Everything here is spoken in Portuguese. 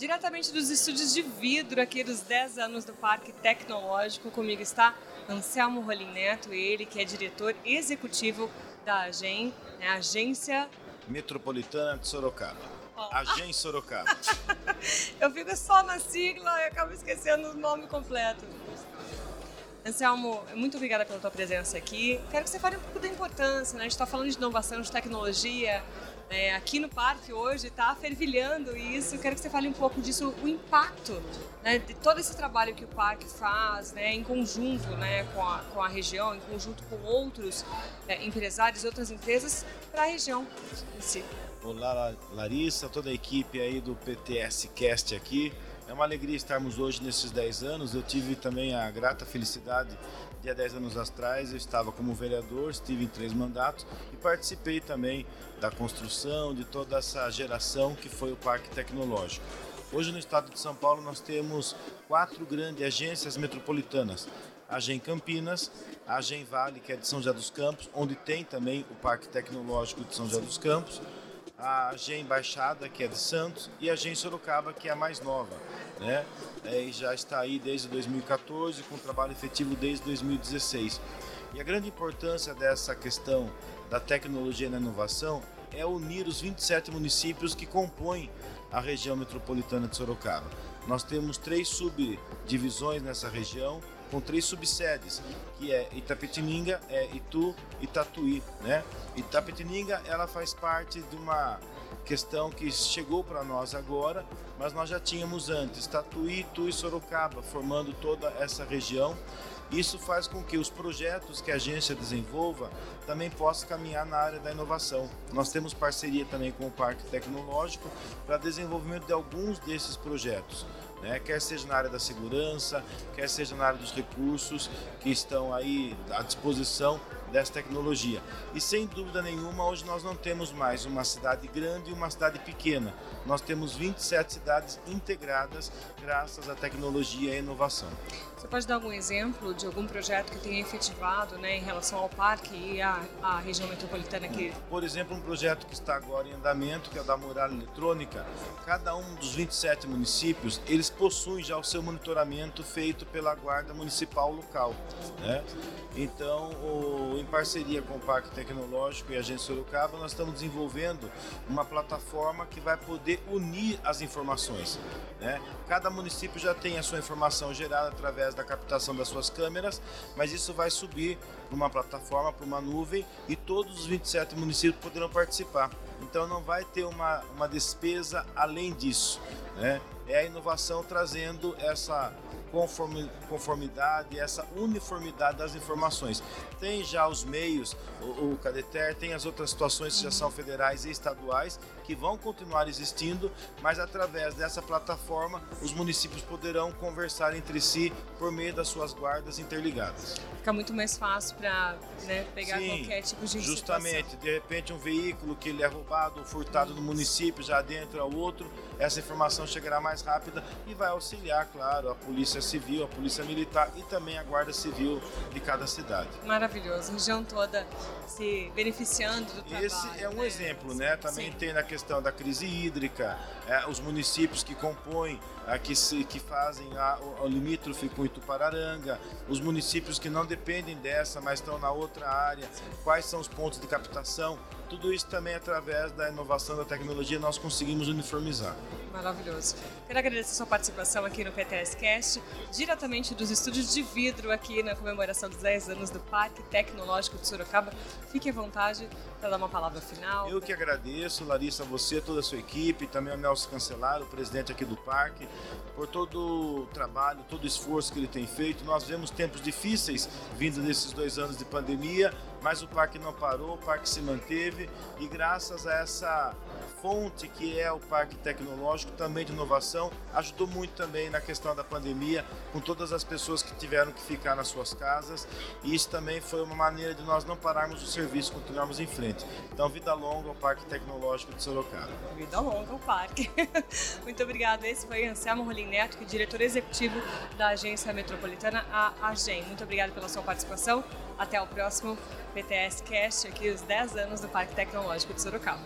Diretamente dos estúdios de vidro aqui dos 10 anos do Parque Tecnológico, comigo está Anselmo Rolim Neto, ele que é diretor executivo da AGEM, né, Agência Metropolitana de Sorocaba. AGEM Sorocaba. Eu fico só na sigla e acabo esquecendo o nome completo. Anselmo, muito obrigada pela tua presença aqui. Quero que você fale um pouco da importância, né? A gente está falando de inovação, de tecnologia. É, aqui no parque hoje está fervilhando isso. Quero que você fale um pouco disso, o impacto né, de todo esse trabalho que o parque faz, né, em conjunto né, com, a, com a região, em conjunto com outros é, empresários outras empresas para a região em si. Olá, Larissa, toda a equipe aí do PTS Cast aqui. É uma alegria estarmos hoje nesses 10 anos. Eu tive também a grata felicidade de há 10 anos atrás, eu estava como vereador, estive em três mandatos e participei também da construção de toda essa geração que foi o Parque Tecnológico. Hoje no estado de São Paulo nós temos quatro grandes agências metropolitanas. A Agem Campinas, a Agem Vale, que é de São José dos Campos, onde tem também o Parque Tecnológico de São José dos Campos, a Gen Baixada, que é de Santos, e a Gen Sorocaba, que é a mais nova. Né? É, e já está aí desde 2014, com trabalho efetivo desde 2016. E a grande importância dessa questão da tecnologia da inovação é unir os 27 municípios que compõem a região metropolitana de Sorocaba. Nós temos três subdivisões nessa região, com três subsedes, que é Itapetininga, é Itu e Tatuí, né? Itapetininga, ela faz parte de uma questão que chegou para nós agora, mas nós já tínhamos antes Tatuí, Itu e Sorocaba, formando toda essa região. Isso faz com que os projetos que a agência desenvolva também possam caminhar na área da inovação. Nós temos parceria também com o Parque Tecnológico para desenvolvimento de alguns desses projetos né? quer seja na área da segurança, quer seja na área dos recursos que estão aí à disposição dessa tecnologia. E sem dúvida nenhuma, hoje nós não temos mais uma cidade grande e uma cidade pequena. Nós temos 27 cidades integradas graças à tecnologia e à inovação. Você pode dar algum exemplo de algum projeto que tenha efetivado né, em relação ao parque e à, à região metropolitana aqui? Por exemplo, um projeto que está agora em andamento, que é o da muralha eletrônica. Cada um dos 27 municípios, eles possuem já o seu monitoramento feito pela guarda municipal local. Né? Então, o, em parceria com o Parque Tecnológico e a Agência Sorocaba, nós estamos desenvolvendo uma plataforma que vai poder unir as informações. Né? Cada município já tem a sua informação gerada através da captação das suas câmeras, mas isso vai subir para uma plataforma, para uma nuvem e todos os 27 municípios poderão participar. Então não vai ter uma, uma despesa além disso. Né? É a inovação trazendo essa conformidade, essa uniformidade das informações. Tem já os meios, o, o Cadeter, tem as outras situações que já são federais e estaduais, que vão continuar existindo, mas através dessa plataforma os municípios poderão conversar entre si por meio das suas guardas interligadas. Fica muito mais fácil para né, pegar Sim, qualquer tipo de Justamente, situação. de repente um veículo que ele é roubado ou furtado no município, já dentro ao outro, essa informação chegará mais rápida e vai auxiliar, claro, a polícia Polícia Civil, a Polícia Militar e também a Guarda Civil de cada cidade. Maravilhoso, a região toda se beneficiando do trabalho. Esse é um né? exemplo, né? Também Sim. tem na questão da crise hídrica, é, os municípios que compõem, é, que, se, que fazem a, o, o limítrofe com Itupararanga, os municípios que não dependem dessa, mas estão na outra área, quais são os pontos de captação, tudo isso também através da inovação da tecnologia nós conseguimos uniformizar. Maravilhoso. Quero agradecer sua participação aqui no PTS Cast, diretamente dos estúdios de vidro aqui na comemoração dos 10 anos do Parque Tecnológico de Sorocaba. Fique à vontade para dar uma palavra final. Eu que agradeço, Larissa, você, toda a sua equipe, também ao Nelson Cancelar, o presidente aqui do parque, por todo o trabalho, todo o esforço que ele tem feito. Nós vemos tempos difíceis vindo desses dois anos de pandemia, mas o parque não parou, o parque se manteve e graças a essa fonte que é o Parque Tecnológico, também de inovação, ajudou muito também na questão da pandemia, com todas as pessoas que tiveram que ficar nas suas casas, e isso também foi uma maneira de nós não pararmos o serviço, continuarmos em frente. Então, vida longa ao Parque Tecnológico de Sorocaba. Vida longa ao parque. muito obrigado. Esse foi Anselmo Rolim Neto, que é diretor executivo da Agência Metropolitana, a AGEM. Muito obrigado pela sua participação. Até o próximo PTS Cast, aqui os 10 anos do Parque Tecnológico de Sorocaba.